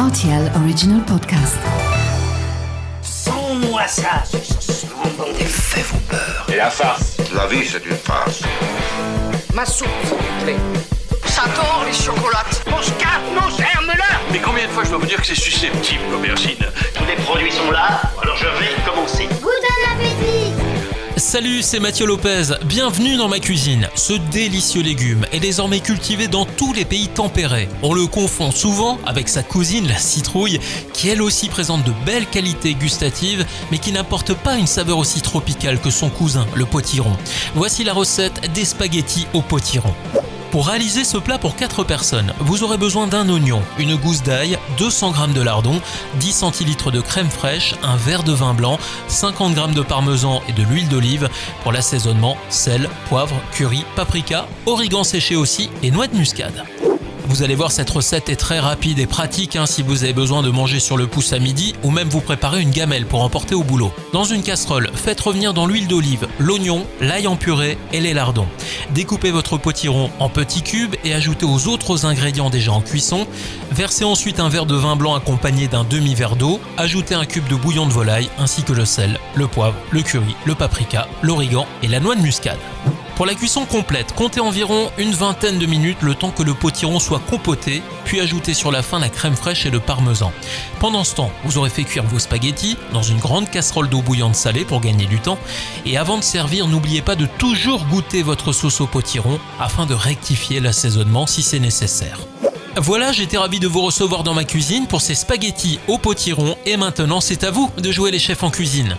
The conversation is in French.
RTL Original Podcast. Sans-moi ça, ce monde des faits vous peur. Et la farce La vie, c'est une farce. Ma soupe, s'il vous plaît. J'adore les chocolates. Mon scarpe, nos germes-là Mais combien de fois je dois vous dire que c'est susceptible, l'aubergine? Tous les produits sont là, alors je vais commencer. Salut, c'est Mathieu Lopez. Bienvenue dans ma cuisine. Ce délicieux légume est désormais cultivé dans tous les pays tempérés. On le confond souvent avec sa cousine, la citrouille, qui elle aussi présente de belles qualités gustatives, mais qui n'apporte pas une saveur aussi tropicale que son cousin, le potiron. Voici la recette des spaghettis au potiron. Pour réaliser ce plat pour 4 personnes, vous aurez besoin d'un oignon, une gousse d'ail, 200 g de lardon, 10 centilitres de crème fraîche, un verre de vin blanc, 50 g de parmesan et de l'huile d'olive. Pour l'assaisonnement, sel, poivre, curry, paprika, origan séché aussi et noix de muscade. Vous allez voir, cette recette est très rapide et pratique hein, si vous avez besoin de manger sur le pouce à midi ou même vous préparer une gamelle pour emporter au boulot. Dans une casserole, faites revenir dans l'huile d'olive l'oignon, l'ail en purée et les lardons. Découpez votre potiron en petits cubes et ajoutez aux autres ingrédients déjà en cuisson. Versez ensuite un verre de vin blanc accompagné d'un demi-verre d'eau. Ajoutez un cube de bouillon de volaille ainsi que le sel, le poivre, le curry, le paprika, l'origan et la noix de muscade. Pour la cuisson complète, comptez environ une vingtaine de minutes le temps que le potiron soit compoté, puis ajoutez sur la fin la crème fraîche et le parmesan. Pendant ce temps, vous aurez fait cuire vos spaghettis dans une grande casserole d'eau bouillante salée pour gagner du temps. Et avant de servir, n'oubliez pas de toujours goûter votre sauce au potiron afin de rectifier l'assaisonnement si c'est nécessaire. Voilà, j'étais ravi de vous recevoir dans ma cuisine pour ces spaghettis au potiron et maintenant c'est à vous de jouer les chefs en cuisine.